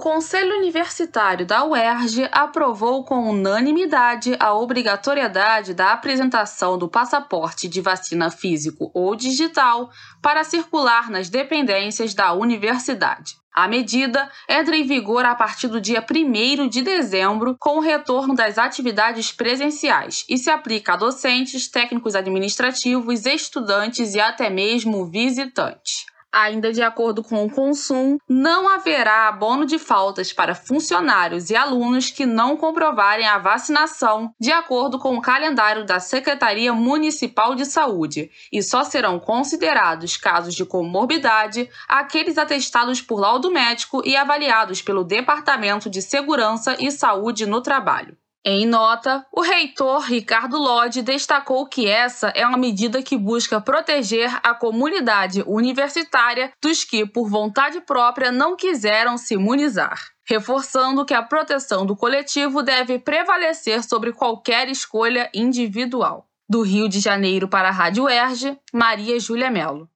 Conselho Universitário da UERJ aprovou com unanimidade a obrigatoriedade da apresentação do passaporte de vacina físico ou digital para circular nas dependências da universidade. A medida entra em vigor a partir do dia 1 de dezembro, com o retorno das atividades presenciais, e se aplica a docentes, técnicos administrativos, estudantes e até mesmo visitantes. Ainda de acordo com o Consum, não haverá abono de faltas para funcionários e alunos que não comprovarem a vacinação, de acordo com o calendário da Secretaria Municipal de Saúde, e só serão considerados casos de comorbidade aqueles atestados por laudo médico e avaliados pelo Departamento de Segurança e Saúde no Trabalho. Em nota, o reitor Ricardo Lodge destacou que essa é uma medida que busca proteger a comunidade universitária dos que, por vontade própria, não quiseram se imunizar, reforçando que a proteção do coletivo deve prevalecer sobre qualquer escolha individual. Do Rio de Janeiro para a Rádio Erge, Maria Júlia Melo.